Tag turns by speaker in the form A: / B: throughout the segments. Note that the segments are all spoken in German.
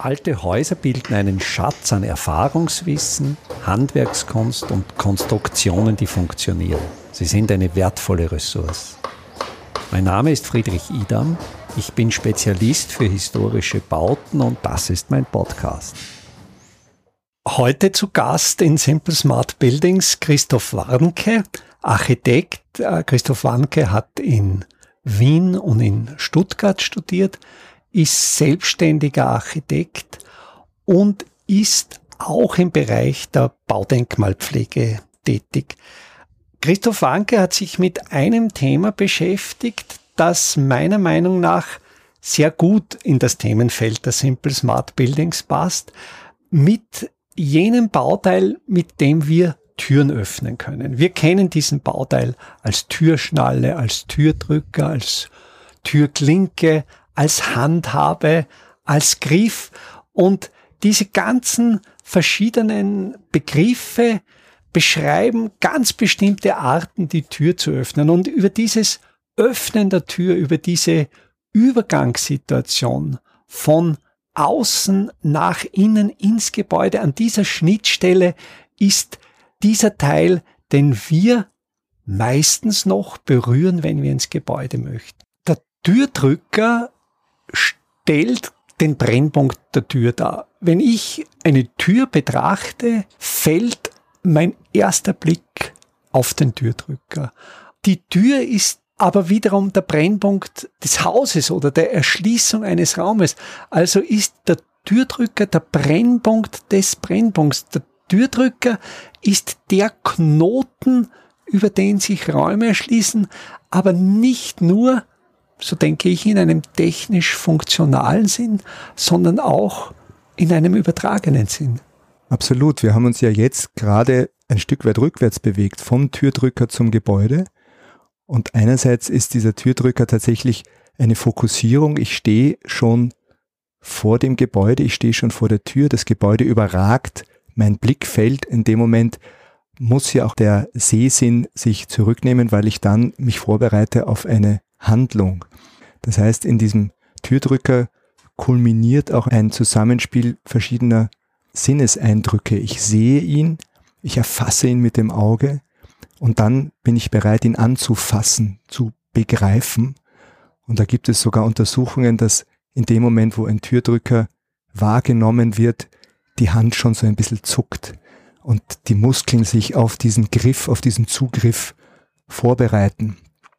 A: Alte Häuser bilden einen Schatz an Erfahrungswissen, Handwerkskunst und Konstruktionen, die funktionieren. Sie sind eine wertvolle Ressource. Mein Name ist Friedrich Idam. Ich bin Spezialist für historische Bauten und das ist mein Podcast. Heute zu Gast in Simple Smart Buildings Christoph Warnke, Architekt. Äh, Christoph Warnke hat in Wien und in Stuttgart studiert, ist selbstständiger Architekt und ist auch im Bereich der Baudenkmalpflege tätig. Christoph Wanke hat sich mit einem Thema beschäftigt, das meiner Meinung nach sehr gut in das Themenfeld der Simple Smart Buildings passt, mit jenem Bauteil, mit dem wir Türen öffnen können. Wir kennen diesen Bauteil als Türschnalle, als Türdrücker, als Türklinke, als Handhabe, als Griff und diese ganzen verschiedenen Begriffe beschreiben ganz bestimmte Arten, die Tür zu öffnen. Und über dieses Öffnen der Tür, über diese Übergangssituation von außen nach innen ins Gebäude, an dieser Schnittstelle ist dieser Teil, den wir meistens noch berühren, wenn wir ins Gebäude möchten. Der Türdrücker stellt den Brennpunkt der Tür dar. Wenn ich eine Tür betrachte, fällt mein erster Blick auf den Türdrücker. Die Tür ist aber wiederum der Brennpunkt des Hauses oder der Erschließung eines Raumes. Also ist der Türdrücker der Brennpunkt des Brennpunkts. Der Türdrücker ist der Knoten, über den sich Räume erschließen, aber nicht nur so denke ich, in einem technisch funktionalen Sinn, sondern auch in einem übertragenen Sinn.
B: Absolut. Wir haben uns ja jetzt gerade ein Stück weit rückwärts bewegt, vom Türdrücker zum Gebäude. Und einerseits ist dieser Türdrücker tatsächlich eine Fokussierung. Ich stehe schon vor dem Gebäude, ich stehe schon vor der Tür, das Gebäude überragt mein Blickfeld. In dem Moment muss ja auch der Sehsinn sich zurücknehmen, weil ich dann mich vorbereite auf eine Handlung. Das heißt, in diesem Türdrücker kulminiert auch ein Zusammenspiel verschiedener Sinneseindrücke. Ich sehe ihn, ich erfasse ihn mit dem Auge und dann bin ich bereit, ihn anzufassen, zu begreifen. Und da gibt es sogar Untersuchungen, dass in dem Moment, wo ein Türdrücker wahrgenommen wird, die Hand schon so ein bisschen zuckt und die Muskeln sich auf diesen Griff, auf diesen Zugriff vorbereiten.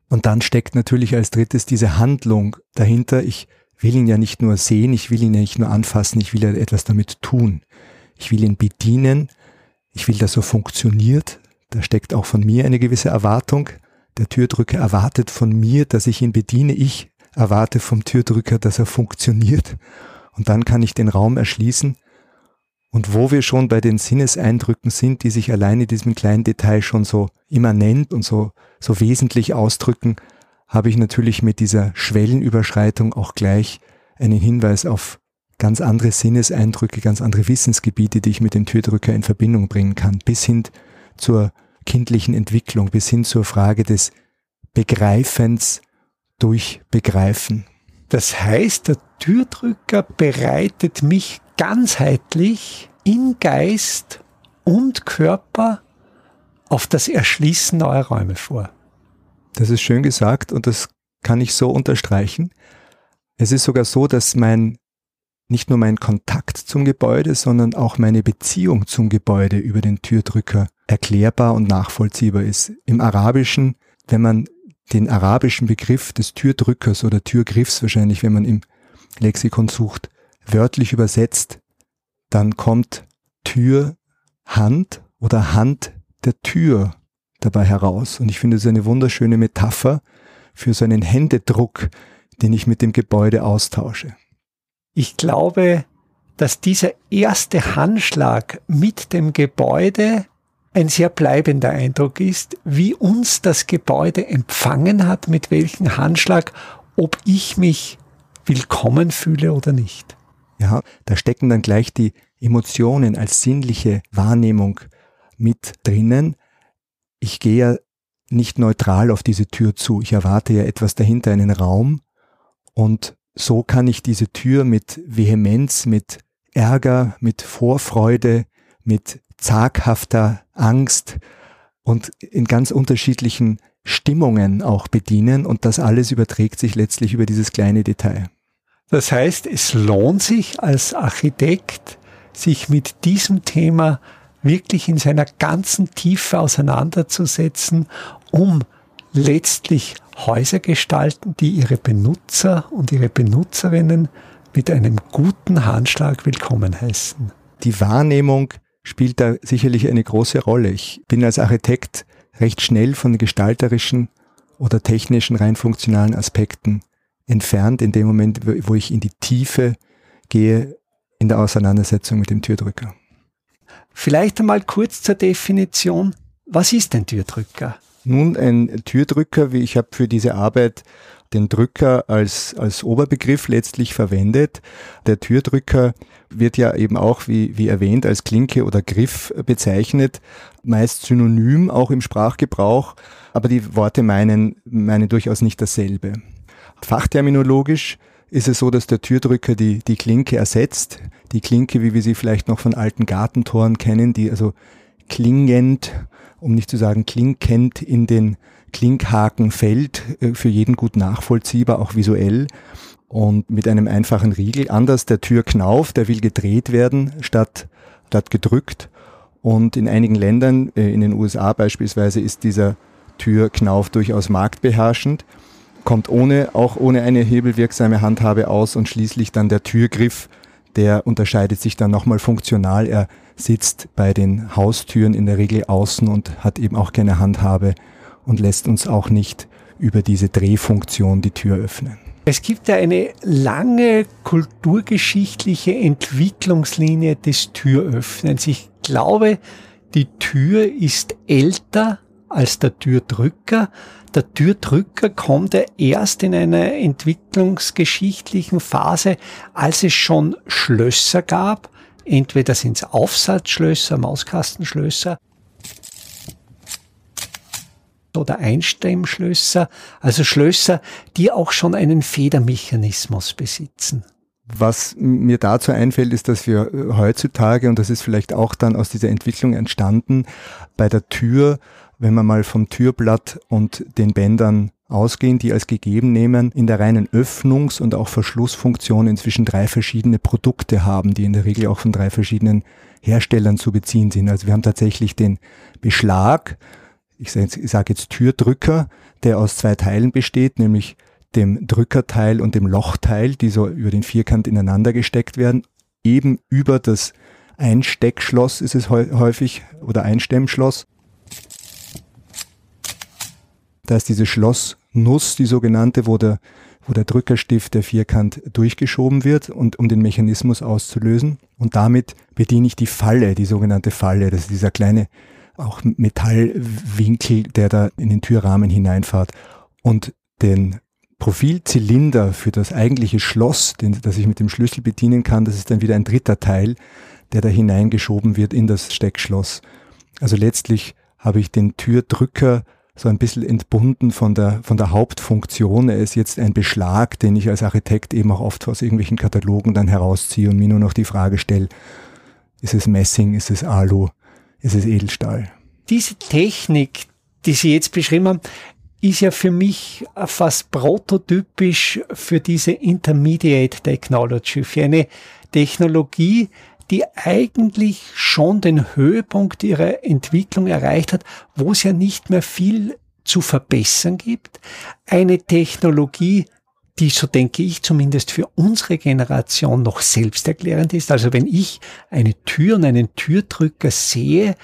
B: Und dann steckt natürlich als drittes diese Handlung dahinter. Ich will ihn ja nicht nur sehen, ich will ihn ja nicht nur anfassen, ich will ja etwas damit tun. Ich will ihn bedienen, ich will, dass er funktioniert. Da steckt auch von mir eine gewisse Erwartung. Der Türdrücker erwartet von mir, dass ich ihn bediene. Ich erwarte vom Türdrücker, dass er funktioniert. Und dann kann ich den Raum erschließen und wo wir schon bei den Sinneseindrücken sind, die sich allein in diesem kleinen Detail schon so immanent und so, so wesentlich ausdrücken, habe ich natürlich mit dieser Schwellenüberschreitung auch gleich einen Hinweis auf ganz andere Sinneseindrücke, ganz andere Wissensgebiete, die ich mit dem Türdrücker in Verbindung bringen kann, bis hin zur kindlichen Entwicklung, bis hin zur Frage des Begreifens durch Begreifen.
A: Das heißt, der Türdrücker bereitet mich ganzheitlich in Geist und Körper auf das Erschließen neuer Räume vor.
B: Das ist schön gesagt und das kann ich so unterstreichen. Es ist sogar so, dass mein nicht nur mein Kontakt zum Gebäude, sondern auch meine Beziehung zum Gebäude über den Türdrücker erklärbar und nachvollziehbar ist. Im Arabischen, wenn man den arabischen Begriff des Türdrückers oder Türgriffs wahrscheinlich, wenn man im Lexikon sucht, wörtlich übersetzt, dann kommt Tür, Hand oder Hand der Tür dabei heraus. Und ich finde es eine wunderschöne Metapher für so einen Händedruck, den ich mit dem Gebäude austausche.
A: Ich glaube, dass dieser erste Handschlag mit dem Gebäude ein sehr bleibender Eindruck ist, wie uns das Gebäude empfangen hat, mit welchem Handschlag, ob ich mich willkommen fühle oder nicht.
B: Ja, da stecken dann gleich die Emotionen als sinnliche Wahrnehmung mit drinnen. Ich gehe ja nicht neutral auf diese Tür zu. Ich erwarte ja etwas dahinter, einen Raum. Und so kann ich diese Tür mit Vehemenz, mit Ärger, mit Vorfreude, mit zaghafter Angst und in ganz unterschiedlichen Stimmungen auch bedienen und das alles überträgt sich letztlich über dieses kleine Detail.
A: Das heißt, es lohnt sich als Architekt, sich mit diesem Thema wirklich in seiner ganzen Tiefe auseinanderzusetzen, um letztlich Häuser gestalten, die ihre Benutzer und ihre Benutzerinnen mit einem guten Handschlag willkommen heißen.
B: Die Wahrnehmung spielt da sicherlich eine große Rolle. Ich bin als Architekt recht schnell von gestalterischen oder technischen, rein funktionalen Aspekten entfernt, in dem Moment, wo ich in die Tiefe gehe in der Auseinandersetzung mit dem Türdrücker.
A: Vielleicht einmal kurz zur Definition. Was ist ein Türdrücker?
B: Nun, ein Türdrücker, wie ich habe für diese Arbeit den Drücker als, als Oberbegriff letztlich verwendet. Der Türdrücker wird ja eben auch, wie, wie erwähnt, als Klinke oder Griff bezeichnet, meist synonym auch im Sprachgebrauch, aber die Worte meinen, meinen durchaus nicht dasselbe. Fachterminologisch ist es so, dass der Türdrücker die, die Klinke ersetzt. Die Klinke, wie wir sie vielleicht noch von alten Gartentoren kennen, die also klingend um nicht zu sagen klinkend in den Klinkhaken fällt, äh, für jeden gut nachvollziehbar, auch visuell und mit einem einfachen Riegel. Anders der Türknauf, der will gedreht werden statt, statt gedrückt. Und in einigen Ländern, äh, in den USA beispielsweise, ist dieser Türknauf durchaus marktbeherrschend, kommt ohne, auch ohne eine hebelwirksame Handhabe aus und schließlich dann der Türgriff, der unterscheidet sich dann nochmal funktional. Er sitzt bei den Haustüren in der Regel außen und hat eben auch keine Handhabe und lässt uns auch nicht über diese Drehfunktion die Tür öffnen.
A: Es gibt ja eine lange kulturgeschichtliche Entwicklungslinie des Türöffnens. Ich glaube, die Tür ist älter als der Türdrücker. Der Türdrücker kommt ja erst in einer entwicklungsgeschichtlichen Phase, als es schon Schlösser gab Entweder sind es Aufsatzschlösser, Mauskastenschlösser oder Einstemmschlösser, also Schlösser, die auch schon einen Federmechanismus besitzen.
B: Was mir dazu einfällt, ist, dass wir heutzutage, und das ist vielleicht auch dann aus dieser Entwicklung entstanden, bei der Tür, wenn man mal vom Türblatt und den Bändern ausgehen, die als gegeben nehmen, in der reinen Öffnungs- und auch Verschlussfunktion inzwischen drei verschiedene Produkte haben, die in der Regel auch von drei verschiedenen Herstellern zu beziehen sind. Also wir haben tatsächlich den Beschlag, ich sage jetzt, Türdrücker, der aus zwei Teilen besteht, nämlich dem Drückerteil und dem Lochteil, die so über den Vierkant ineinander gesteckt werden. Eben über das Einsteckschloss ist es häufig oder Einstemmschloss. Da ist diese Schloss Nuss, die sogenannte, wo der, wo der Drückerstift der Vierkant durchgeschoben wird und um den Mechanismus auszulösen. Und damit bediene ich die Falle, die sogenannte Falle. Das ist dieser kleine auch Metallwinkel, der da in den Türrahmen hineinfahrt. Und den Profilzylinder für das eigentliche Schloss, den, das ich mit dem Schlüssel bedienen kann, das ist dann wieder ein dritter Teil, der da hineingeschoben wird in das Steckschloss. Also letztlich habe ich den Türdrücker so ein bisschen entbunden von der, von der Hauptfunktion. Er ist jetzt ein Beschlag, den ich als Architekt eben auch oft aus irgendwelchen Katalogen dann herausziehe und mir nur noch die Frage stelle, ist es Messing, ist es Alu, ist es Edelstahl?
A: Diese Technik, die Sie jetzt beschrieben haben, ist ja für mich fast prototypisch für diese Intermediate Technology, für eine Technologie, die eigentlich schon den Höhepunkt ihrer Entwicklung erreicht hat, wo es ja nicht mehr viel zu verbessern gibt. Eine Technologie, die, so denke ich, zumindest für unsere Generation noch selbsterklärend ist. Also wenn ich eine Tür und einen Türdrücker sehe,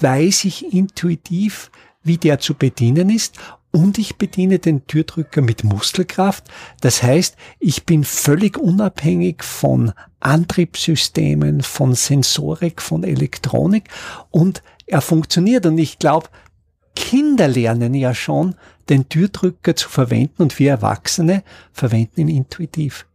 A: weiß ich intuitiv, wie der zu bedienen ist und ich bediene den Türdrücker mit Muskelkraft. Das heißt, ich bin völlig unabhängig von Antriebssystemen, von Sensorik, von Elektronik und er funktioniert. Und ich glaube, Kinder lernen ja schon, den Türdrücker zu verwenden und wir Erwachsene verwenden ihn intuitiv.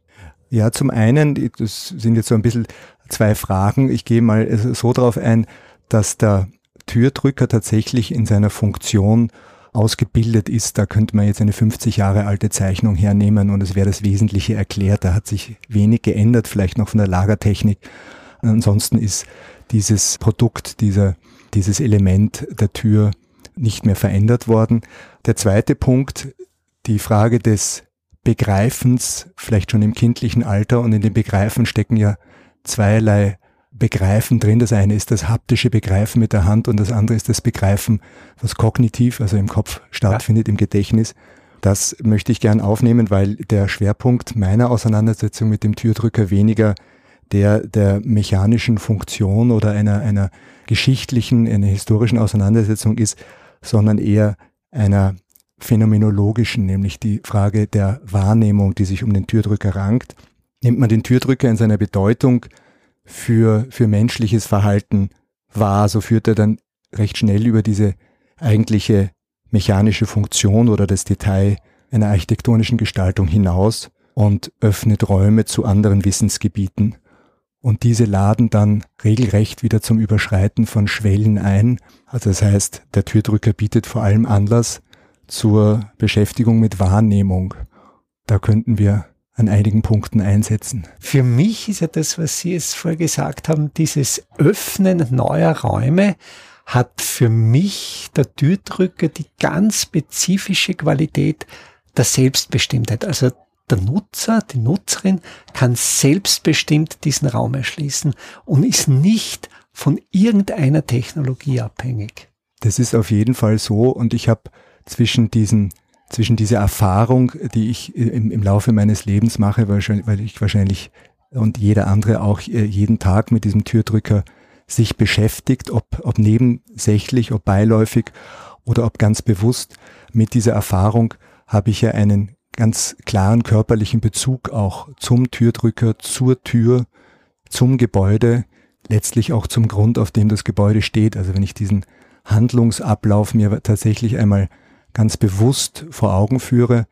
B: Ja, zum einen, das sind jetzt so ein bisschen zwei Fragen. Ich gehe mal so darauf ein, dass der Türdrücker tatsächlich in seiner Funktion ausgebildet ist, da könnte man jetzt eine 50 Jahre alte Zeichnung hernehmen und es wäre das Wesentliche erklärt. Da hat sich wenig geändert, vielleicht noch von der Lagertechnik. Ansonsten ist dieses Produkt, dieser, dieses Element der Tür nicht mehr verändert worden. Der zweite Punkt, die Frage des Begreifens, vielleicht schon im kindlichen Alter und in dem Begreifen stecken ja zweierlei Begreifen drin. Das eine ist das haptische Begreifen mit der Hand und das andere ist das Begreifen, was kognitiv, also im Kopf stattfindet, ja. im Gedächtnis. Das möchte ich gern aufnehmen, weil der Schwerpunkt meiner Auseinandersetzung mit dem Türdrücker weniger der der mechanischen Funktion oder einer, einer geschichtlichen, einer historischen Auseinandersetzung ist, sondern eher einer phänomenologischen, nämlich die Frage der Wahrnehmung, die sich um den Türdrücker rankt. Nimmt man den Türdrücker in seiner Bedeutung für, für menschliches Verhalten wahr, so führt er dann recht schnell über diese eigentliche mechanische Funktion oder das Detail einer architektonischen Gestaltung hinaus und öffnet Räume zu anderen Wissensgebieten. Und diese laden dann regelrecht wieder zum Überschreiten von Schwellen ein. Also das heißt, der Türdrücker bietet vor allem Anlass zur Beschäftigung mit Wahrnehmung. Da könnten wir an einigen Punkten einsetzen.
A: Für mich ist ja das, was Sie jetzt vorher gesagt haben, dieses Öffnen neuer Räume hat für mich der Türdrücker die ganz spezifische Qualität der Selbstbestimmtheit. Also der Nutzer, die Nutzerin kann selbstbestimmt diesen Raum erschließen und ist nicht von irgendeiner Technologie abhängig.
B: Das ist auf jeden Fall so und ich habe zwischen diesen zwischen dieser Erfahrung, die ich im, im Laufe meines Lebens mache, weil ich wahrscheinlich und jeder andere auch äh, jeden Tag mit diesem Türdrücker sich beschäftigt, ob, ob nebensächlich, ob beiläufig oder ob ganz bewusst. Mit dieser Erfahrung habe ich ja einen ganz klaren körperlichen Bezug auch zum Türdrücker, zur Tür, zum Gebäude, letztlich auch zum Grund, auf dem das Gebäude steht. Also wenn ich diesen Handlungsablauf mir tatsächlich einmal ganz bewusst vor Augen führe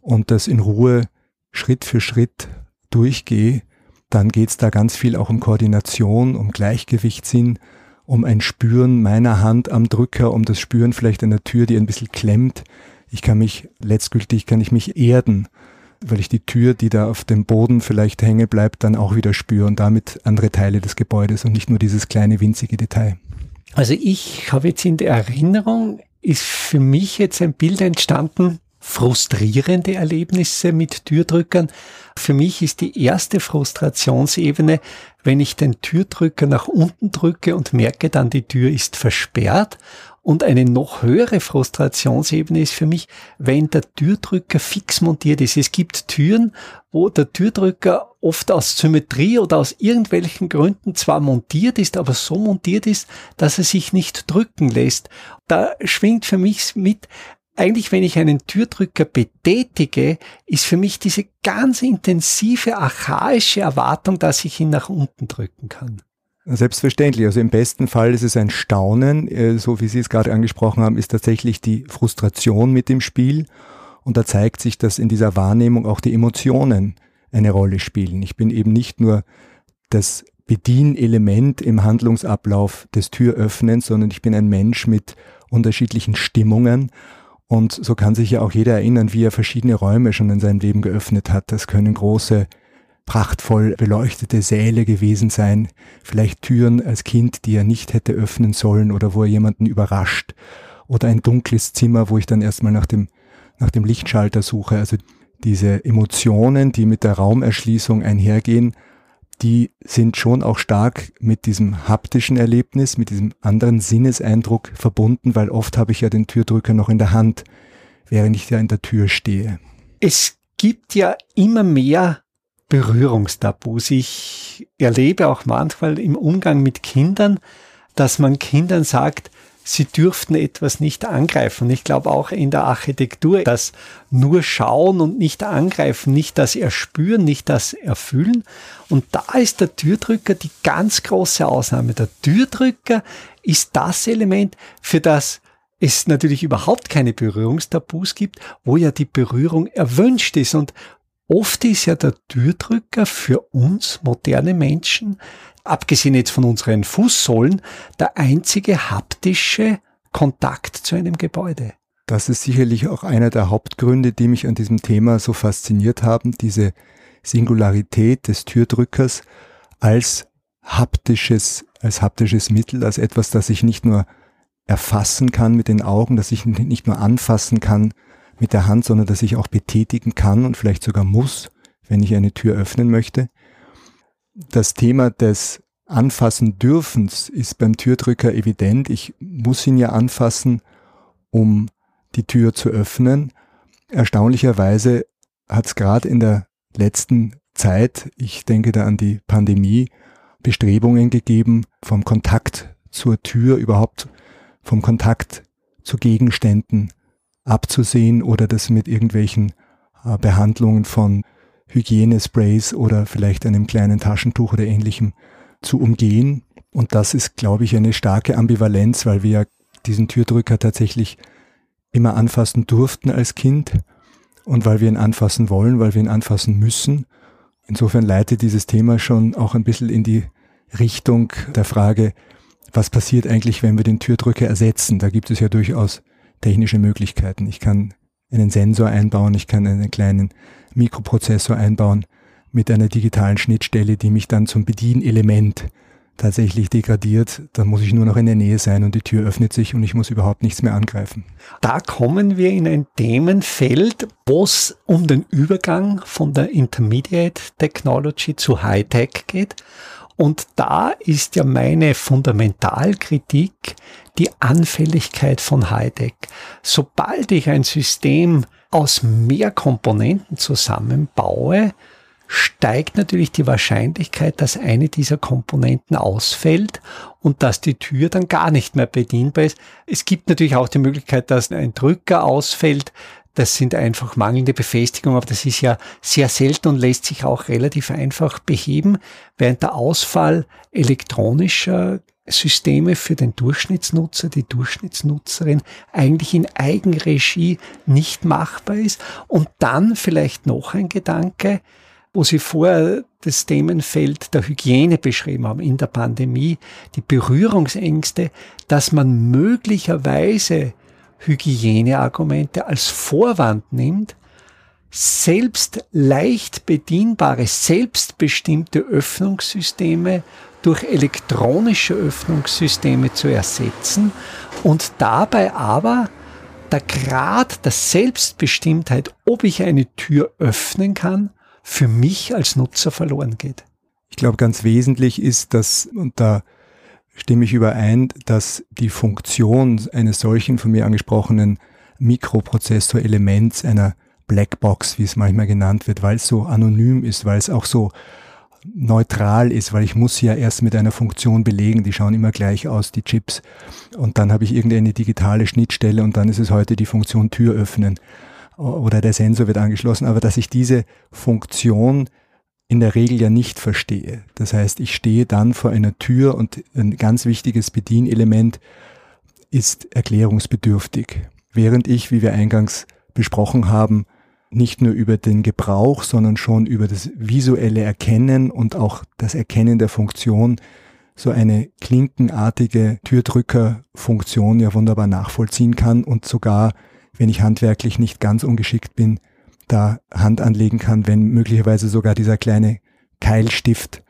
B: und das in Ruhe Schritt für Schritt durchgehe, dann geht es da ganz viel auch um Koordination, um Gleichgewichtssinn, um ein Spüren meiner Hand am Drücker, um das Spüren vielleicht einer Tür, die ein bisschen klemmt. Ich kann mich, letztgültig kann ich mich erden, weil ich die Tür, die da auf dem Boden vielleicht hängen bleibt, dann auch wieder spüre und damit andere Teile des Gebäudes und nicht nur dieses kleine winzige Detail.
A: Also ich habe jetzt in der Erinnerung, ist für mich jetzt ein Bild entstanden, frustrierende Erlebnisse mit Türdrückern. Für mich ist die erste Frustrationsebene, wenn ich den Türdrücker nach unten drücke und merke dann, die Tür ist versperrt und eine noch höhere Frustrationsebene ist für mich, wenn der Türdrücker fix montiert ist. Es gibt Türen, wo der Türdrücker oft aus Symmetrie oder aus irgendwelchen Gründen zwar montiert ist, aber so montiert ist, dass er sich nicht drücken lässt. Da schwingt für mich mit, eigentlich, wenn ich einen Türdrücker betätige, ist für mich diese ganz intensive, archaische Erwartung, dass ich ihn nach unten drücken kann.
B: Selbstverständlich. Also im besten Fall ist es ein Staunen. Äh, so wie Sie es gerade angesprochen haben, ist tatsächlich die Frustration mit dem Spiel. Und da zeigt sich, dass in dieser Wahrnehmung auch die Emotionen eine Rolle spielen. Ich bin eben nicht nur das Bedienelement im Handlungsablauf des Türöffnens, sondern ich bin ein Mensch mit unterschiedlichen Stimmungen. Und so kann sich ja auch jeder erinnern, wie er verschiedene Räume schon in seinem Leben geöffnet hat. Das können große prachtvoll beleuchtete Säle gewesen sein, vielleicht Türen als Kind, die er nicht hätte öffnen sollen oder wo er jemanden überrascht oder ein dunkles Zimmer, wo ich dann erstmal nach dem, nach dem Lichtschalter suche. Also diese Emotionen, die mit der Raumerschließung einhergehen, die sind schon auch stark mit diesem haptischen Erlebnis, mit diesem anderen Sinneseindruck verbunden, weil oft habe ich ja den Türdrücker noch in der Hand, während ich ja in der Tür stehe.
A: Es gibt ja immer mehr Berührungstabus. Ich erlebe auch manchmal im Umgang mit Kindern, dass man Kindern sagt, sie dürften etwas nicht angreifen. Ich glaube auch in der Architektur, dass nur schauen und nicht angreifen, nicht das erspüren, nicht das erfüllen. Und da ist der Türdrücker die ganz große Ausnahme. Der Türdrücker ist das Element, für das es natürlich überhaupt keine Berührungstabus gibt, wo ja die Berührung erwünscht ist. Und Oft ist ja der Türdrücker für uns moderne Menschen, abgesehen jetzt von unseren Fußsohlen, der einzige haptische Kontakt zu einem Gebäude.
B: Das ist sicherlich auch einer der Hauptgründe, die mich an diesem Thema so fasziniert haben, diese Singularität des Türdrückers als haptisches, als haptisches Mittel, als etwas, das ich nicht nur erfassen kann mit den Augen, dass ich nicht nur anfassen kann mit der Hand, sondern dass ich auch betätigen kann und vielleicht sogar muss, wenn ich eine Tür öffnen möchte. Das Thema des Anfassen dürfens ist beim Türdrücker evident. Ich muss ihn ja anfassen, um die Tür zu öffnen. Erstaunlicherweise hat es gerade in der letzten Zeit, ich denke da an die Pandemie, Bestrebungen gegeben, vom Kontakt zur Tür überhaupt vom Kontakt zu Gegenständen abzusehen oder das mit irgendwelchen äh, Behandlungen von Hygienesprays oder vielleicht einem kleinen Taschentuch oder ähnlichem zu umgehen. Und das ist, glaube ich, eine starke Ambivalenz, weil wir ja diesen Türdrücker tatsächlich immer anfassen durften als Kind und weil wir ihn anfassen wollen, weil wir ihn anfassen müssen. Insofern leitet dieses Thema schon auch ein bisschen in die Richtung der Frage, was passiert eigentlich, wenn wir den Türdrücker ersetzen? Da gibt es ja durchaus technische Möglichkeiten. Ich kann einen Sensor einbauen, ich kann einen kleinen Mikroprozessor einbauen mit einer digitalen Schnittstelle, die mich dann zum Bedienelement tatsächlich degradiert, dann muss ich nur noch in der Nähe sein und die Tür öffnet sich und ich muss überhaupt nichts mehr angreifen.
A: Da kommen wir in ein Themenfeld, wo es um den Übergang von der Intermediate Technology zu Hightech geht. Und da ist ja meine Fundamentalkritik die Anfälligkeit von Hightech. Sobald ich ein System aus mehr Komponenten zusammenbaue, steigt natürlich die Wahrscheinlichkeit, dass eine dieser Komponenten ausfällt und dass die Tür dann gar nicht mehr bedienbar ist. Es gibt natürlich auch die Möglichkeit, dass ein Drücker ausfällt. Das sind einfach mangelnde Befestigungen, aber das ist ja sehr selten und lässt sich auch relativ einfach beheben, während der Ausfall elektronischer Systeme für den Durchschnittsnutzer, die Durchschnittsnutzerin eigentlich in Eigenregie nicht machbar ist. Und dann vielleicht noch ein Gedanke, wo Sie vorher das Themenfeld der Hygiene beschrieben haben in der Pandemie, die Berührungsängste, dass man möglicherweise Hygieneargumente als Vorwand nimmt, selbst leicht bedienbare, selbstbestimmte Öffnungssysteme durch elektronische Öffnungssysteme zu ersetzen und dabei aber der Grad der Selbstbestimmtheit, ob ich eine Tür öffnen kann, für mich als Nutzer verloren geht.
B: Ich glaube, ganz wesentlich ist, dass, und da stimme ich überein, dass die Funktion eines solchen von mir angesprochenen Mikroprozessor-Elements, einer Blackbox, wie es manchmal genannt wird, weil es so anonym ist, weil es auch so neutral ist, weil ich muss ja erst mit einer Funktion belegen, die schauen immer gleich aus, die Chips. Und dann habe ich irgendeine digitale Schnittstelle und dann ist es heute die Funktion Tür öffnen oder der Sensor wird angeschlossen, aber dass ich diese Funktion in der Regel ja nicht verstehe. Das heißt, ich stehe dann vor einer Tür und ein ganz wichtiges Bedienelement ist erklärungsbedürftig. Während ich, wie wir eingangs besprochen haben, nicht nur über den Gebrauch, sondern schon über das visuelle Erkennen und auch das Erkennen der Funktion so eine klinkenartige Türdrückerfunktion ja wunderbar nachvollziehen kann und sogar, wenn ich handwerklich nicht ganz ungeschickt bin, da Hand anlegen kann, wenn möglicherweise sogar dieser kleine Keilstift,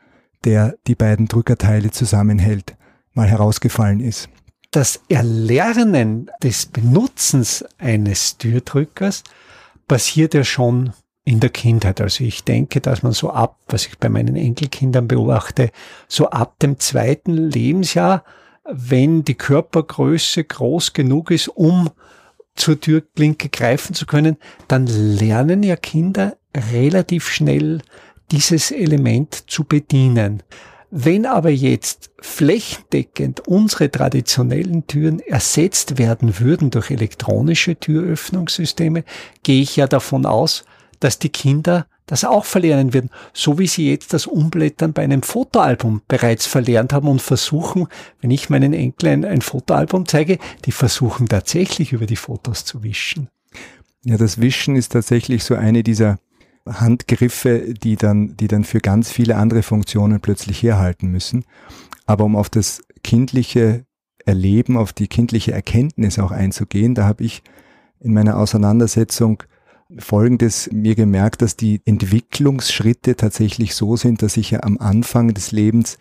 B: der die beiden Drückerteile zusammenhält, mal herausgefallen ist.
A: Das Erlernen des Benutzens eines Türdrückers passiert ja schon in der Kindheit. Also ich denke, dass man so ab, was ich bei meinen Enkelkindern beobachte, so ab dem zweiten Lebensjahr, wenn die Körpergröße groß genug ist, um zur Türklinke greifen zu können, dann lernen ja Kinder relativ schnell dieses Element zu bedienen. Wenn aber jetzt flächendeckend unsere traditionellen Türen ersetzt werden würden durch elektronische Türöffnungssysteme, gehe ich ja davon aus, dass die Kinder das auch verlernen werden, so wie sie jetzt das Umblättern bei einem Fotoalbum bereits verlernt haben und versuchen, wenn ich meinen Enkeln ein Fotoalbum zeige, die versuchen tatsächlich über die Fotos zu wischen.
B: Ja, das Wischen ist tatsächlich so eine dieser Handgriffe, die dann, die dann für ganz viele andere Funktionen plötzlich herhalten müssen. Aber um auf das kindliche Erleben, auf die kindliche Erkenntnis auch einzugehen, da habe ich in meiner Auseinandersetzung Folgendes mir gemerkt, dass die Entwicklungsschritte tatsächlich so sind, dass ich ja am Anfang des Lebens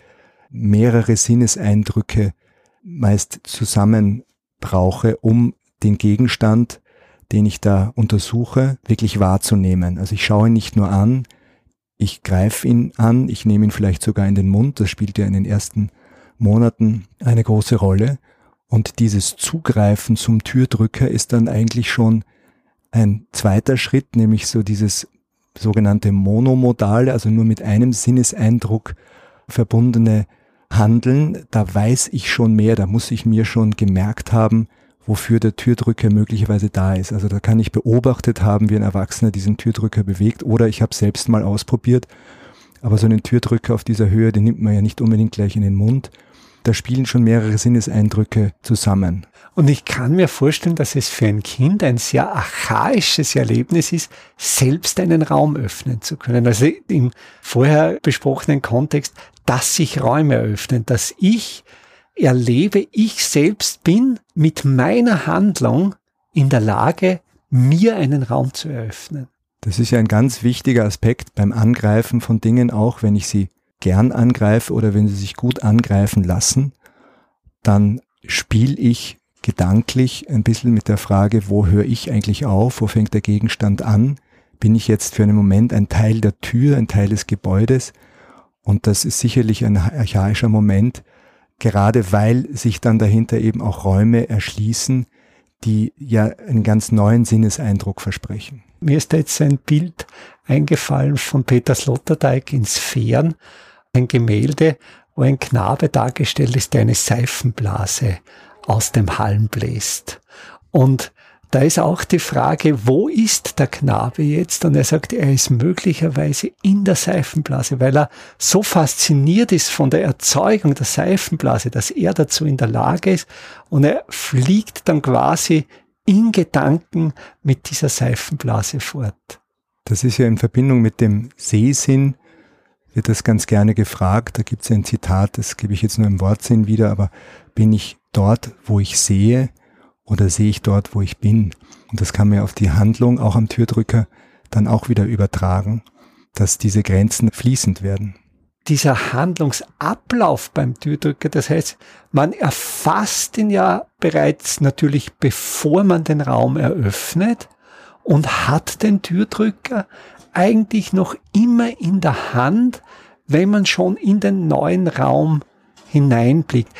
B: mehrere Sinneseindrücke meist zusammen brauche, um den Gegenstand, den ich da untersuche, wirklich wahrzunehmen. Also ich schaue ihn nicht nur an, ich greife ihn an, ich nehme ihn vielleicht sogar in den Mund, das spielt ja in den ersten Monaten eine große Rolle. Und dieses Zugreifen zum Türdrücker ist dann eigentlich schon ein zweiter Schritt, nämlich so dieses sogenannte monomodale, also nur mit einem Sinneseindruck verbundene Handeln. Da weiß ich schon mehr, da muss ich mir schon gemerkt haben, wofür der Türdrücker möglicherweise da ist. Also da kann ich beobachtet haben, wie ein Erwachsener diesen Türdrücker bewegt oder ich habe selbst mal ausprobiert. Aber so einen Türdrücker auf dieser Höhe, den nimmt man ja nicht unbedingt gleich in den Mund. Da spielen schon mehrere Sinneseindrücke zusammen.
A: Und ich kann mir vorstellen, dass es für ein Kind ein sehr archaisches Erlebnis ist, selbst einen Raum öffnen zu können. Also im vorher besprochenen Kontext, dass sich Räume öffnen, dass ich erlebe, ich selbst bin mit meiner Handlung in der Lage, mir einen Raum zu eröffnen.
B: Das ist ja ein ganz wichtiger Aspekt beim Angreifen von Dingen, auch wenn ich sie gern angreife oder wenn sie sich gut angreifen lassen, dann spiele ich gedanklich ein bisschen mit der Frage, wo höre ich eigentlich auf, wo fängt der Gegenstand an, bin ich jetzt für einen Moment ein Teil der Tür, ein Teil des Gebäudes? Und das ist sicherlich ein archaischer Moment, gerade weil sich dann dahinter eben auch Räume erschließen, die ja einen ganz neuen Sinneseindruck versprechen.
A: Mir ist da jetzt ein Bild eingefallen von Peter Sloterdijk in Sphären, ein Gemälde, wo ein Knabe dargestellt ist, der eine Seifenblase aus dem Halm bläst. Und da ist auch die Frage, wo ist der Knabe jetzt? Und er sagt, er ist möglicherweise in der Seifenblase, weil er so fasziniert ist von der Erzeugung der Seifenblase, dass er dazu in der Lage ist und er fliegt dann quasi in Gedanken mit dieser Seifenblase fort.
B: Das ist ja in Verbindung mit dem Sehsinn, wird das ganz gerne gefragt. Da gibt es ein Zitat, das gebe ich jetzt nur im Wortsinn wieder, aber bin ich dort, wo ich sehe, oder sehe ich dort, wo ich bin? Und das kann man auf die Handlung, auch am Türdrücker, dann auch wieder übertragen, dass diese Grenzen fließend werden.
A: Dieser Handlungsablauf beim Türdrücker, das heißt, man erfasst ihn ja bereits natürlich, bevor man den Raum eröffnet und hat den Türdrücker eigentlich noch immer in der Hand, wenn man schon in den neuen Raum hineinblickt.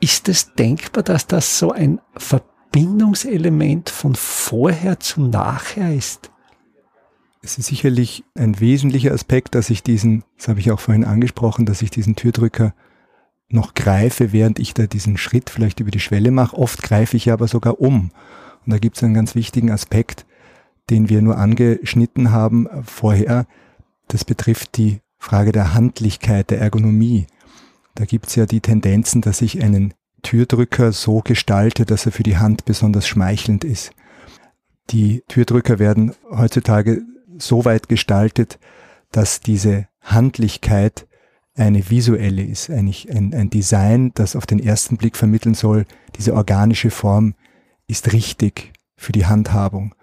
A: Ist es denkbar, dass das so ein Verbindungselement von vorher zu nachher ist?
B: Es ist sicherlich ein wesentlicher Aspekt, dass ich diesen, das habe ich auch vorhin angesprochen, dass ich diesen Türdrücker noch greife, während ich da diesen Schritt vielleicht über die Schwelle mache. Oft greife ich aber sogar um. Und da gibt es einen ganz wichtigen Aspekt, den wir nur angeschnitten haben vorher. Das betrifft die Frage der Handlichkeit, der Ergonomie. Da gibt's ja die Tendenzen, dass ich einen Türdrücker so gestalte, dass er für die Hand besonders schmeichelnd ist. Die Türdrücker werden heutzutage so weit gestaltet, dass diese Handlichkeit eine visuelle ist, eigentlich ein, ein Design, das auf den ersten Blick vermitteln soll, diese organische Form ist richtig für die Handhabung.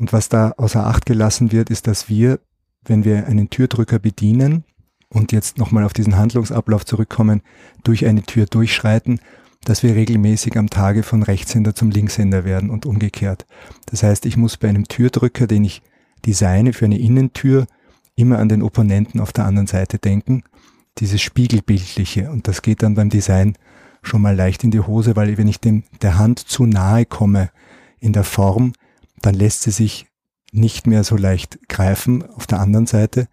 B: Und was da außer Acht gelassen wird, ist, dass wir, wenn wir einen Türdrücker bedienen, und jetzt nochmal auf diesen Handlungsablauf zurückkommen, durch eine Tür durchschreiten, dass wir regelmäßig am Tage von Rechtshänder zum Linkshänder werden und umgekehrt. Das heißt, ich muss bei einem Türdrücker, den ich designe für eine Innentür, immer an den Opponenten auf der anderen Seite denken, dieses Spiegelbildliche. Und das geht dann beim Design schon mal leicht in die Hose, weil wenn ich dem der Hand zu nahe komme in der Form, dann lässt sie sich nicht mehr so leicht greifen auf der anderen Seite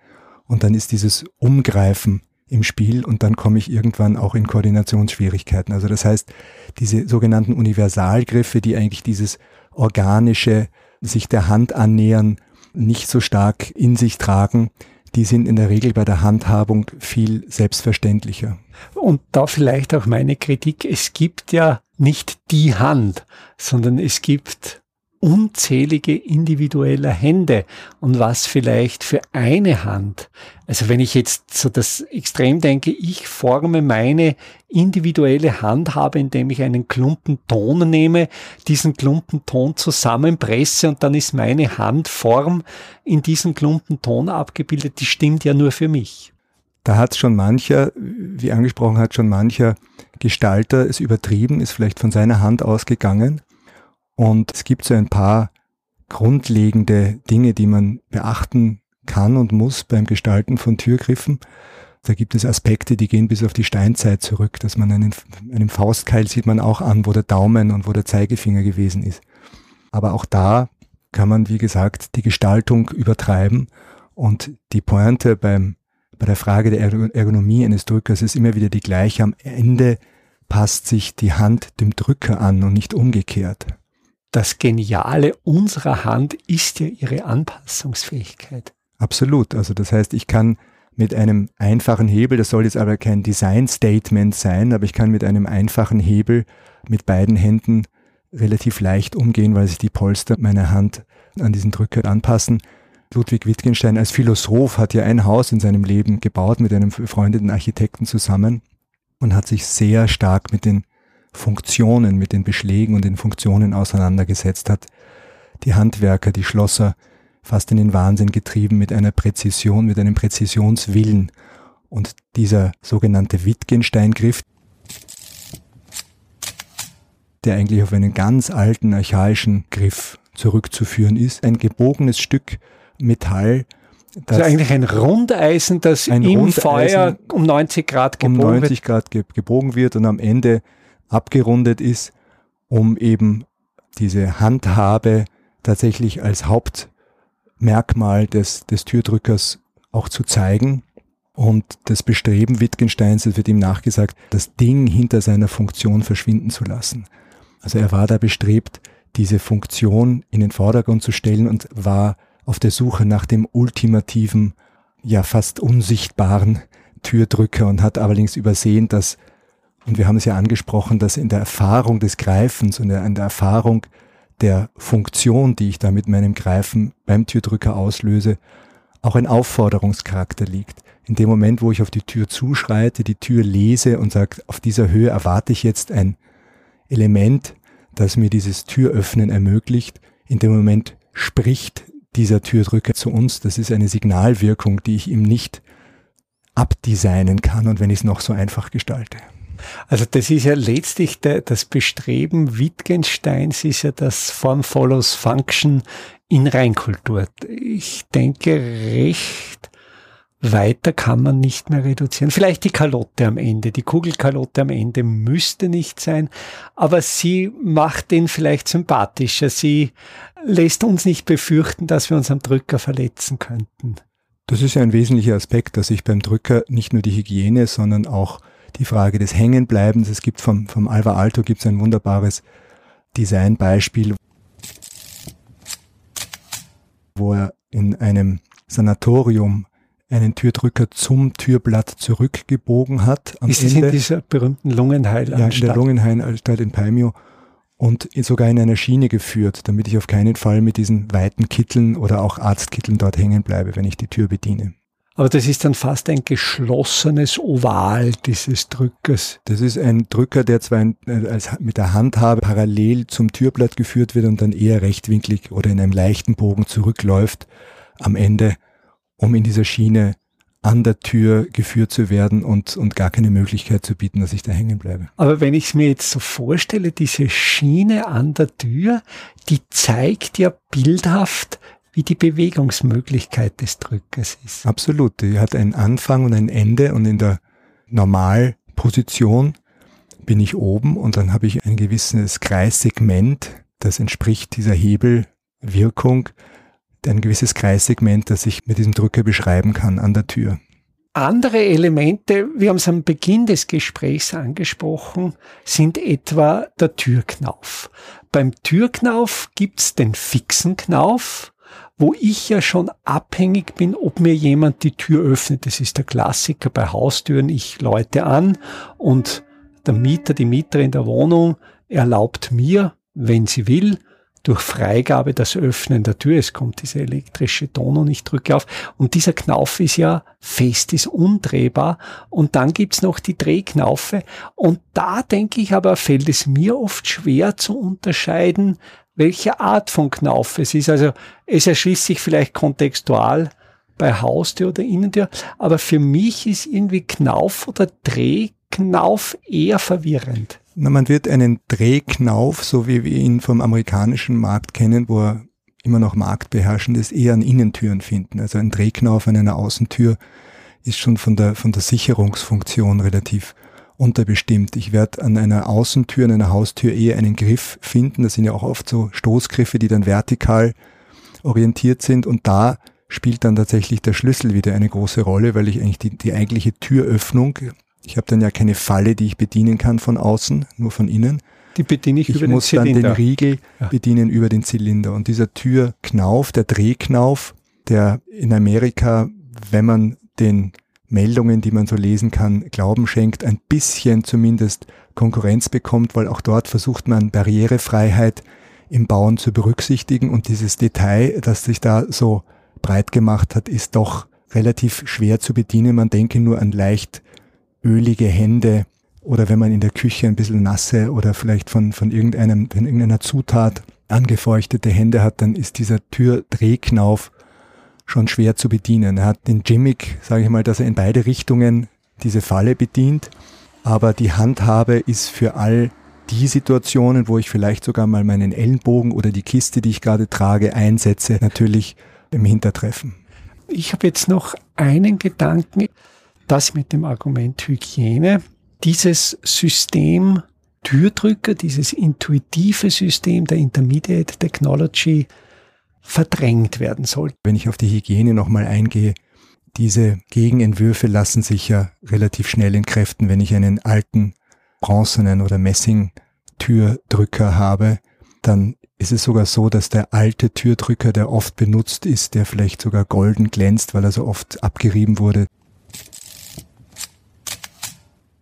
B: und dann ist dieses Umgreifen im Spiel und dann komme ich irgendwann auch in Koordinationsschwierigkeiten. Also das heißt, diese sogenannten Universalgriffe, die eigentlich dieses organische sich der Hand annähern, nicht so stark in sich tragen, die sind in der Regel bei der Handhabung viel selbstverständlicher.
A: Und da vielleicht auch meine Kritik, es gibt ja nicht die Hand, sondern es gibt unzählige individuelle Hände und was vielleicht für eine Hand. Also wenn ich jetzt so das Extrem denke, ich forme meine individuelle Handhabe, indem ich einen Klumpen Ton nehme, diesen Klumpen Ton zusammenpresse und dann ist meine Handform in diesem Klumpen Ton abgebildet, die stimmt ja nur für mich.
B: da hat schon mancher, wie angesprochen hat, schon mancher Gestalter es übertrieben, ist vielleicht von seiner Hand ausgegangen. Und es gibt so ein paar grundlegende Dinge, die man beachten kann und muss beim Gestalten von Türgriffen. Da gibt es Aspekte, die gehen bis auf die Steinzeit zurück, dass man einen, einen Faustkeil sieht man auch an, wo der Daumen und wo der Zeigefinger gewesen ist. Aber auch da kann man, wie gesagt, die Gestaltung übertreiben und die Pointe beim, bei der Frage der Ergonomie eines Drückers ist immer wieder die gleiche. Am Ende passt sich die Hand dem Drücker an und nicht umgekehrt.
A: Das Geniale unserer Hand ist ja ihre Anpassungsfähigkeit.
B: Absolut. Also das heißt, ich kann mit einem einfachen Hebel, das soll jetzt aber kein Design-Statement sein, aber ich kann mit einem einfachen Hebel mit beiden Händen relativ leicht umgehen, weil sich die Polster meiner Hand an diesen Drücker anpassen. Ludwig Wittgenstein als Philosoph hat ja ein Haus in seinem Leben gebaut mit einem befreundeten Architekten zusammen und hat sich sehr stark mit den Funktionen, mit den Beschlägen und den Funktionen auseinandergesetzt, hat die Handwerker, die Schlosser fast in den Wahnsinn getrieben mit einer Präzision, mit einem Präzisionswillen. Und dieser sogenannte Wittgenstein-Griff, der eigentlich auf einen ganz alten, archaischen Griff zurückzuführen ist, ein gebogenes Stück Metall,
A: das also eigentlich ein Rundeisen, das im Rundeisen Feuer um 90 Grad
B: gebogen um 90 Grad ge gebogen wird und am Ende abgerundet ist, um eben diese Handhabe tatsächlich als Hauptmerkmal des, des Türdrückers auch zu zeigen. Und das Bestreben Wittgensteins, es wird ihm nachgesagt, das Ding hinter seiner Funktion verschwinden zu lassen. Also er war da bestrebt, diese Funktion in den Vordergrund zu stellen und war auf der Suche nach dem ultimativen, ja fast unsichtbaren Türdrücker und hat allerdings übersehen, dass und wir haben es ja angesprochen, dass in der Erfahrung des Greifens und in der Erfahrung der Funktion, die ich da mit meinem Greifen beim Türdrücker auslöse, auch ein Aufforderungscharakter liegt. In dem Moment, wo ich auf die Tür zuschreite, die Tür lese und sage, auf dieser Höhe erwarte ich jetzt ein Element, das mir dieses Türöffnen ermöglicht, in dem Moment spricht dieser Türdrücker zu uns. Das ist eine Signalwirkung, die ich ihm nicht abdesignen kann und wenn ich es noch so einfach gestalte.
A: Also das ist ja letztlich der, das Bestreben Wittgensteins ist ja das Form follows Function in Reinkultur. Ich denke, recht weiter kann man nicht mehr reduzieren. Vielleicht die Kalotte am Ende, die Kugelkalotte am Ende müsste nicht sein, aber sie macht den vielleicht sympathischer. Sie lässt uns nicht befürchten, dass wir uns am Drücker verletzen könnten.
B: Das ist ja ein wesentlicher Aspekt, dass ich beim Drücker nicht nur die Hygiene, sondern auch die Frage des Hängenbleibens. Es gibt vom, vom Alva Alto gibt es ein wunderbares Designbeispiel, wo er in einem Sanatorium einen Türdrücker zum Türblatt zurückgebogen hat.
A: Am ist Ende. in dieser berühmten Lungenheilanstalt?
B: Ja, in der Lungenheilanstalt in Paimio und sogar in einer Schiene geführt, damit ich auf keinen Fall mit diesen weiten Kitteln oder auch Arztkitteln dort hängen bleibe, wenn ich die Tür bediene.
A: Aber das ist dann fast ein geschlossenes Oval dieses Drückers.
B: Das ist ein Drücker, der zwar ein, äh, als, mit der Handhabe parallel zum Türblatt geführt wird und dann eher rechtwinklig oder in einem leichten Bogen zurückläuft am Ende, um in dieser Schiene an der Tür geführt zu werden und, und gar keine Möglichkeit zu bieten, dass ich da hängen bleibe.
A: Aber wenn ich es mir jetzt so vorstelle, diese Schiene an der Tür, die zeigt ja bildhaft, wie die Bewegungsmöglichkeit des Drückers ist.
B: Absolut. Die hat einen Anfang und ein Ende und in der Normalposition bin ich oben und dann habe ich ein gewisses Kreissegment, das entspricht dieser Hebelwirkung, ein gewisses Kreissegment, das ich mit diesem Drücker beschreiben kann an der Tür.
A: Andere Elemente, wir haben es am Beginn des Gesprächs angesprochen, sind etwa der Türknauf. Beim Türknauf gibt's den fixen Knauf, wo ich ja schon abhängig bin, ob mir jemand die Tür öffnet. Das ist der Klassiker bei Haustüren. Ich läute an und der Mieter, die Mieterin der Wohnung erlaubt mir, wenn sie will, durch Freigabe das Öffnen der Tür. Es kommt diese elektrische Ton und ich drücke auf. Und dieser Knauf ist ja fest, ist undrehbar. Und dann gibt's noch die Drehknaufe. Und da denke ich aber, fällt es mir oft schwer zu unterscheiden, welche Art von Knauf es ist. Also es erschließt sich vielleicht kontextual bei Haustür oder Innentür. Aber für mich ist irgendwie Knauf oder Drehknauf eher verwirrend.
B: Na, man wird einen Drehknauf, so wie wir ihn vom amerikanischen Markt kennen, wo er immer noch marktbeherrschend ist, eher an Innentüren finden. Also ein Drehknauf an einer Außentür ist schon von der, von der Sicherungsfunktion relativ unterbestimmt. Ich werde an einer Außentür, an einer Haustür eher einen Griff finden. Das sind ja auch oft so Stoßgriffe, die dann vertikal orientiert sind. Und da spielt dann tatsächlich der Schlüssel wieder eine große Rolle, weil ich eigentlich die, die eigentliche Türöffnung, ich habe dann ja keine Falle, die ich bedienen kann von außen, nur von innen.
A: Die bediene ich, ich über den
B: Zylinder. Ich muss dann den Riegel ja. bedienen über den Zylinder. Und dieser Türknauf, der Drehknauf, der in Amerika, wenn man den Meldungen, die man so lesen kann, Glauben schenkt, ein bisschen zumindest Konkurrenz bekommt, weil auch dort versucht man Barrierefreiheit im Bauen zu berücksichtigen und dieses Detail, das sich da so breit gemacht hat, ist doch relativ schwer zu bedienen. Man denke nur an leicht ölige Hände oder wenn man in der Küche ein bisschen nasse oder vielleicht von, von irgendeinem, von irgendeiner Zutat angefeuchtete Hände hat, dann ist dieser Türdrehknauf schon schwer zu bedienen. Er hat den Gimmick, sage ich mal, dass er in beide Richtungen diese Falle bedient, aber die Handhabe ist für all die Situationen, wo ich vielleicht sogar mal meinen Ellenbogen oder die Kiste, die ich gerade trage, einsetze, natürlich im Hintertreffen.
A: Ich habe jetzt noch einen Gedanken, dass mit dem Argument Hygiene dieses System Türdrücker, dieses intuitive System der Intermediate Technology verdrängt werden soll.
B: Wenn ich auf die Hygiene nochmal eingehe, diese Gegenentwürfe lassen sich ja relativ schnell entkräften, wenn ich einen alten bronzenen oder Messing-Türdrücker habe, dann ist es sogar so, dass der alte Türdrücker, der oft benutzt ist, der vielleicht sogar golden glänzt, weil er so oft abgerieben wurde,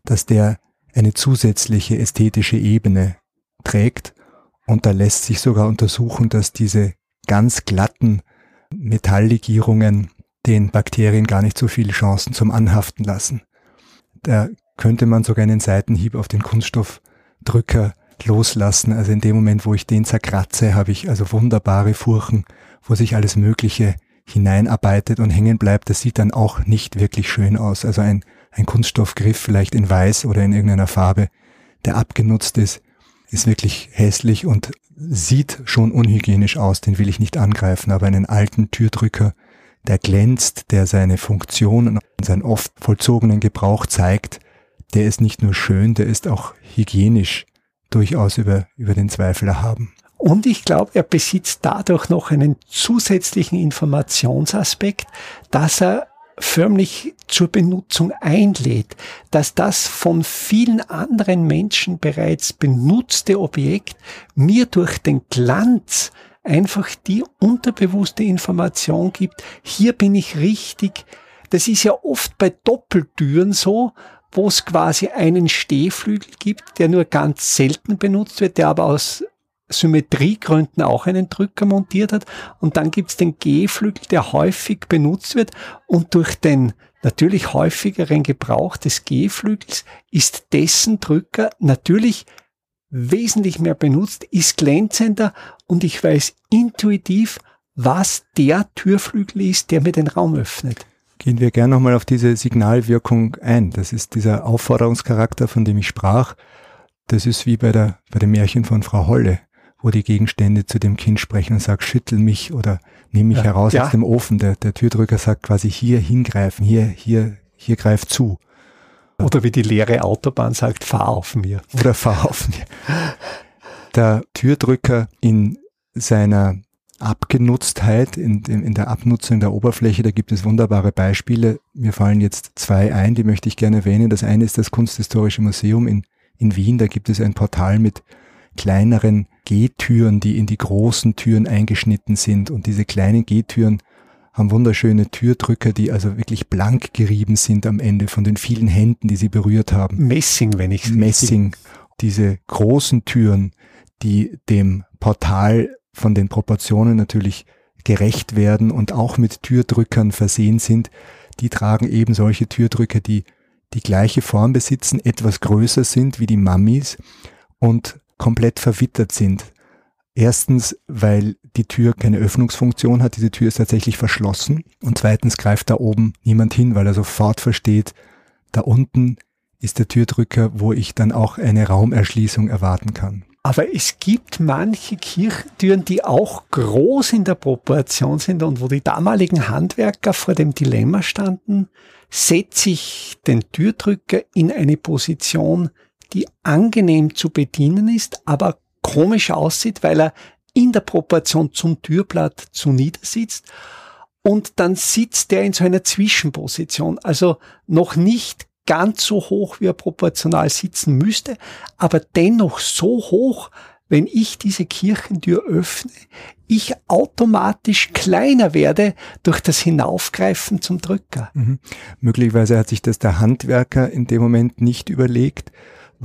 B: dass der eine zusätzliche ästhetische Ebene trägt. Und da lässt sich sogar untersuchen, dass diese ganz glatten Metalllegierungen den Bakterien gar nicht so viele Chancen zum Anhaften lassen. Da könnte man sogar einen Seitenhieb auf den Kunststoffdrücker loslassen. Also in dem Moment, wo ich den zerkratze, habe ich also wunderbare Furchen, wo sich alles Mögliche hineinarbeitet und hängen bleibt. Das sieht dann auch nicht wirklich schön aus. Also ein, ein Kunststoffgriff vielleicht in weiß oder in irgendeiner Farbe, der abgenutzt ist, ist wirklich hässlich und sieht schon unhygienisch aus, den will ich nicht angreifen, aber einen alten Türdrücker, der glänzt, der seine Funktion und seinen oft vollzogenen Gebrauch zeigt, der ist nicht nur schön, der ist auch hygienisch durchaus über, über den Zweifel erhaben.
A: Und ich glaube, er besitzt dadurch noch einen zusätzlichen Informationsaspekt, dass er förmlich zur Benutzung einlädt, dass das von vielen anderen Menschen bereits benutzte Objekt mir durch den Glanz einfach die unterbewusste Information gibt, hier bin ich richtig. Das ist ja oft bei Doppeltüren so, wo es quasi einen Stehflügel gibt, der nur ganz selten benutzt wird, der aber aus Symmetriegründen auch einen Drücker montiert hat. Und dann gibt's den G-Flügel, der häufig benutzt wird. Und durch den natürlich häufigeren Gebrauch des G-Flügels ist dessen Drücker natürlich wesentlich mehr benutzt, ist glänzender und ich weiß intuitiv, was der Türflügel ist, der mir den Raum öffnet.
B: Gehen wir gern nochmal auf diese Signalwirkung ein. Das ist dieser Aufforderungscharakter, von dem ich sprach. Das ist wie bei, der, bei dem Märchen von Frau Holle wo die Gegenstände zu dem Kind sprechen und sagt, schüttel mich oder nimm mich ja, heraus ja. aus dem Ofen. Der, der Türdrücker sagt quasi hier hingreifen, hier, hier, hier greift zu.
A: Oder wie die leere Autobahn sagt, fahr auf mir.
B: Oder fahr auf mir. Der Türdrücker in seiner Abgenutztheit, in, in, der Abnutzung der Oberfläche, da gibt es wunderbare Beispiele. Mir fallen jetzt zwei ein, die möchte ich gerne erwähnen. Das eine ist das Kunsthistorische Museum in, in Wien. Da gibt es ein Portal mit kleineren G-Türen, die in die großen Türen eingeschnitten sind. Und diese kleinen G-Türen haben wunderschöne Türdrücker, die also wirklich blank gerieben sind am Ende von den vielen Händen, die sie berührt haben.
A: Messing, wenn ich
B: Messing. Diese großen Türen, die dem Portal von den Proportionen natürlich gerecht werden und auch mit Türdrückern versehen sind, die tragen eben solche Türdrücker, die die gleiche Form besitzen, etwas größer sind wie die Mummies und komplett verwittert sind. Erstens, weil die Tür keine Öffnungsfunktion hat. Diese Tür ist tatsächlich verschlossen. Und zweitens greift da oben niemand hin, weil er sofort versteht, da unten ist der Türdrücker, wo ich dann auch eine Raumerschließung erwarten kann.
A: Aber es gibt manche Kirchentüren, die auch groß in der Proportion sind und wo die damaligen Handwerker vor dem Dilemma standen, setze ich den Türdrücker in eine Position, die angenehm zu bedienen ist, aber komisch aussieht, weil er in der Proportion zum Türblatt zu niedersitzt. Und dann sitzt er in so einer Zwischenposition, also noch nicht ganz so hoch, wie er proportional sitzen müsste, aber dennoch so hoch, wenn ich diese Kirchentür öffne, ich automatisch kleiner werde durch das Hinaufgreifen zum Drücker.
B: Mhm. Möglicherweise hat sich das der Handwerker in dem Moment nicht überlegt,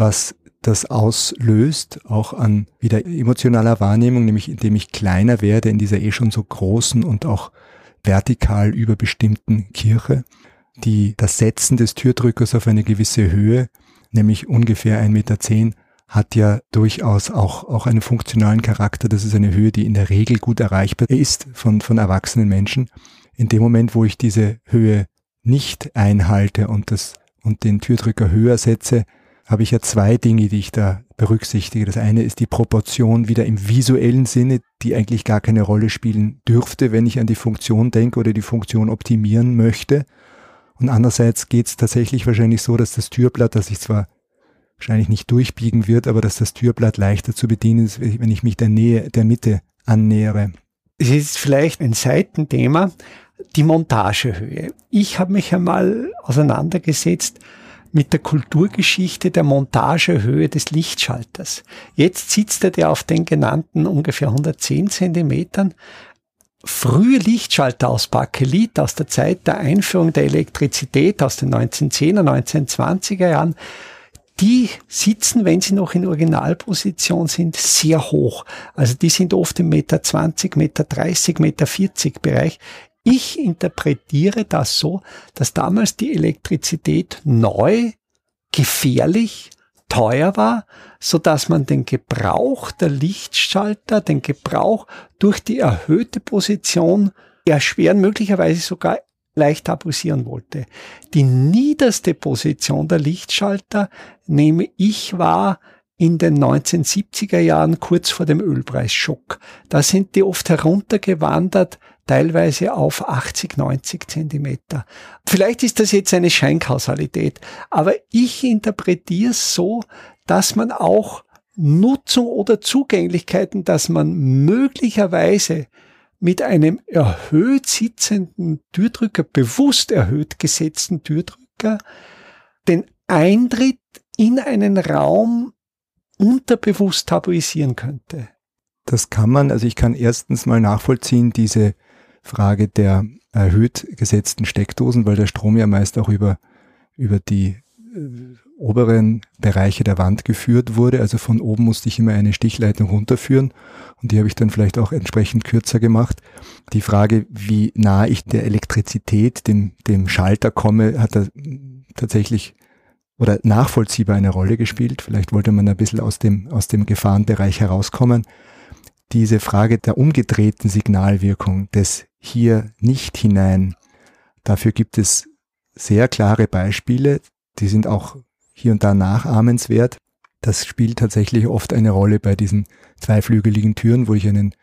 B: was das auslöst, auch an wieder emotionaler Wahrnehmung, nämlich indem ich kleiner werde in dieser eh schon so großen und auch vertikal überbestimmten Kirche, die das Setzen des Türdrückers auf eine gewisse Höhe, nämlich ungefähr 1,10 Meter, hat ja durchaus auch, auch einen funktionalen Charakter. Das ist eine Höhe, die in der Regel gut erreichbar ist von, von erwachsenen Menschen. In dem Moment, wo ich diese Höhe nicht einhalte und das, und den Türdrücker höher setze, habe ich ja zwei Dinge, die ich da berücksichtige. Das eine ist die Proportion wieder im visuellen Sinne, die eigentlich gar keine Rolle spielen dürfte, wenn ich an die Funktion denke oder die Funktion optimieren möchte. Und andererseits geht es tatsächlich wahrscheinlich so, dass das Türblatt, das sich zwar wahrscheinlich nicht durchbiegen wird, aber dass das Türblatt leichter zu bedienen ist, wenn ich mich der Nähe, der Mitte annähere.
A: Es ist vielleicht ein Seitenthema, die Montagehöhe. Ich habe mich einmal auseinandergesetzt mit der Kulturgeschichte der Montagehöhe des Lichtschalters. Jetzt sitzt er der auf den genannten ungefähr 110 Zentimetern. Frühe Lichtschalter aus Bakelit aus der Zeit der Einführung der Elektrizität aus den 1910er, 1920er Jahren, die sitzen, wenn sie noch in Originalposition sind, sehr hoch. Also die sind oft im Meter 20, Meter 30, Meter 40 Bereich. Ich interpretiere das so, dass damals die Elektrizität neu, gefährlich, teuer war, so dass man den Gebrauch der Lichtschalter, den Gebrauch durch die erhöhte Position erschweren, möglicherweise sogar leicht tabuisieren wollte. Die niederste Position der Lichtschalter nehme ich wahr in den 1970er Jahren kurz vor dem Ölpreisschock. Da sind die oft heruntergewandert teilweise auf 80, 90 Zentimeter. Vielleicht ist das jetzt eine Scheinkausalität, aber ich interpretiere es so, dass man auch Nutzung oder Zugänglichkeiten, dass man möglicherweise mit einem erhöht sitzenden Türdrücker, bewusst erhöht gesetzten Türdrücker, den Eintritt in einen Raum unterbewusst tabuisieren könnte.
B: Das kann man, also ich kann erstens mal nachvollziehen, diese Frage der erhöht gesetzten Steckdosen, weil der Strom ja meist auch über, über die äh, oberen Bereiche der Wand geführt wurde. Also von oben musste ich immer eine Stichleitung runterführen und die habe ich dann vielleicht auch entsprechend kürzer gemacht. Die Frage, wie nah ich der Elektrizität, dem, dem Schalter komme, hat da tatsächlich oder nachvollziehbar eine Rolle gespielt. Vielleicht wollte man ein bisschen aus dem, aus dem Gefahrenbereich herauskommen. Diese Frage der umgedrehten Signalwirkung des hier nicht hinein. Dafür gibt es sehr klare Beispiele, die sind auch hier und da nachahmenswert. Das spielt tatsächlich oft eine Rolle bei diesen zweiflügeligen Türen, wo ich einen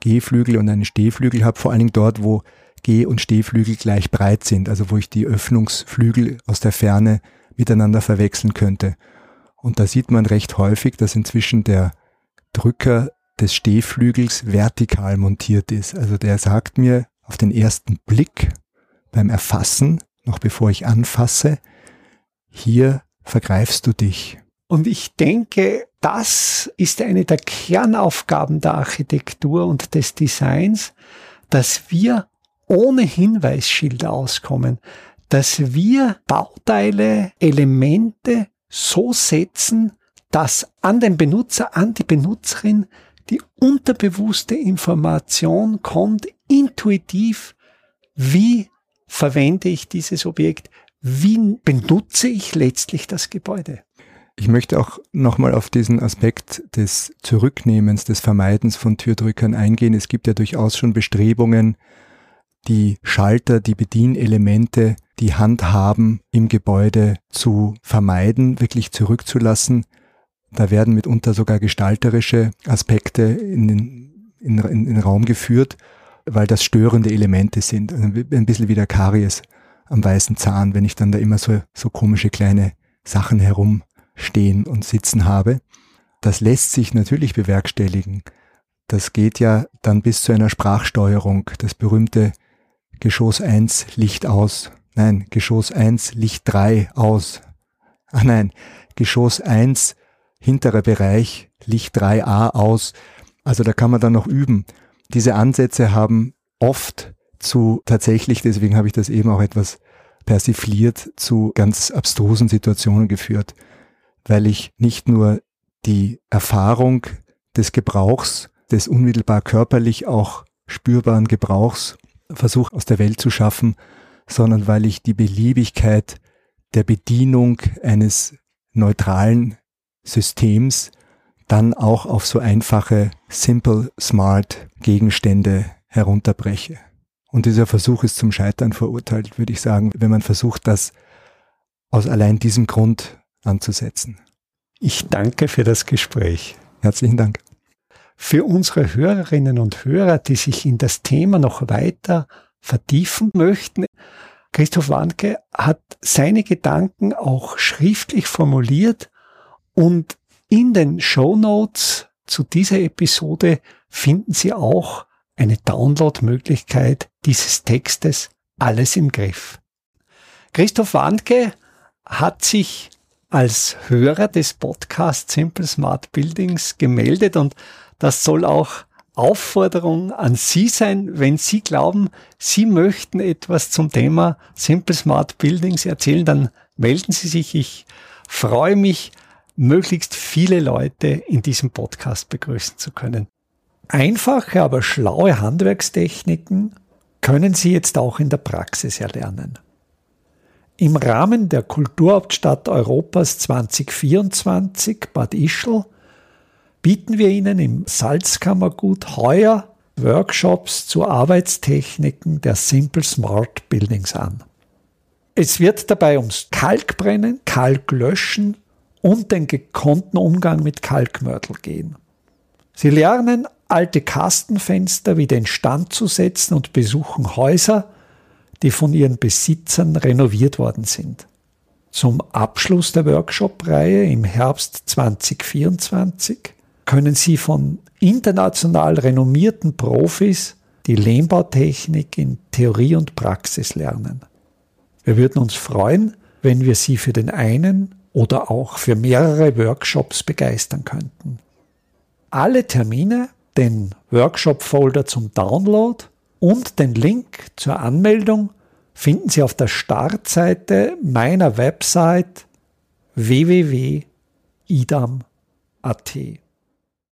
B: Gehflügel und einen Stehflügel habe, vor allen Dingen dort, wo Geh- und Stehflügel gleich breit sind, also wo ich die Öffnungsflügel aus der Ferne miteinander verwechseln könnte. Und da sieht man recht häufig, dass inzwischen der Drücker des Stehflügels vertikal montiert ist. Also der sagt mir auf den ersten Blick beim Erfassen, noch bevor ich anfasse, hier vergreifst du dich.
A: Und ich denke, das ist eine der Kernaufgaben der Architektur und des Designs, dass wir ohne Hinweisschilder auskommen, dass wir Bauteile, Elemente so setzen, dass an den Benutzer, an die Benutzerin die unterbewusste Information kommt intuitiv, wie verwende ich dieses Objekt, wie benutze ich letztlich das Gebäude.
B: Ich möchte auch nochmal auf diesen Aspekt des Zurücknehmens, des Vermeidens von Türdrückern eingehen. Es gibt ja durchaus schon Bestrebungen, die Schalter, die Bedienelemente, die Handhaben im Gebäude zu vermeiden, wirklich zurückzulassen. Da werden mitunter sogar gestalterische Aspekte in den, in, in, in Raum geführt, weil das störende Elemente sind. Also ein bisschen wie der Karies am weißen Zahn, wenn ich dann da immer so, so komische kleine Sachen herumstehen und sitzen habe. Das lässt sich natürlich bewerkstelligen. Das geht ja dann bis zu einer Sprachsteuerung. Das berühmte Geschoss 1 Licht aus. Nein, Geschoss 1 Licht 3 aus. Ah nein, Geschoss 1 hinterer Bereich Licht 3a aus. Also da kann man dann noch üben. Diese Ansätze haben oft zu tatsächlich, deswegen habe ich das eben auch etwas persifliert, zu ganz abstrusen Situationen geführt, weil ich nicht nur die Erfahrung des Gebrauchs, des unmittelbar körperlich auch spürbaren Gebrauchs versuche aus der Welt zu schaffen, sondern weil ich die Beliebigkeit der Bedienung eines neutralen Systems dann auch auf so einfache Simple Smart Gegenstände herunterbreche. Und dieser Versuch ist zum Scheitern verurteilt, würde ich sagen, wenn man versucht, das aus allein diesem Grund anzusetzen.
A: Ich danke für das Gespräch.
B: Herzlichen Dank.
A: Für unsere Hörerinnen und Hörer, die sich in das Thema noch weiter vertiefen möchten, Christoph Wanke hat seine Gedanken auch schriftlich formuliert und in den Show Notes zu dieser Episode finden Sie auch eine Downloadmöglichkeit dieses Textes Alles im Griff. Christoph Wandke hat sich als Hörer des Podcasts Simple Smart Buildings gemeldet und das soll auch Aufforderung an Sie sein, wenn Sie glauben, Sie möchten etwas zum Thema Simple Smart Buildings erzählen, dann melden Sie sich. Ich freue mich, möglichst viele Leute in diesem Podcast begrüßen zu können. Einfache, aber schlaue Handwerkstechniken können Sie jetzt auch in der Praxis erlernen. Im Rahmen der Kulturhauptstadt Europas 2024 Bad Ischl bieten wir Ihnen im Salzkammergut heuer Workshops zu Arbeitstechniken der Simple Smart Buildings an. Es wird dabei ums Kalkbrennen, Kalklöschen und den gekonnten Umgang mit Kalkmörtel gehen. Sie lernen alte Kastenfenster wieder in Stand zu setzen und besuchen Häuser, die von ihren Besitzern renoviert worden sind. Zum Abschluss der Workshop-Reihe im Herbst 2024 können Sie von international renommierten Profis die Lehmbautechnik in Theorie und Praxis lernen. Wir würden uns freuen, wenn wir Sie für den einen oder auch für mehrere Workshops begeistern könnten. Alle Termine den Workshop-Folder zum Download und den Link zur Anmeldung finden Sie auf der Startseite meiner Website www.idam.at.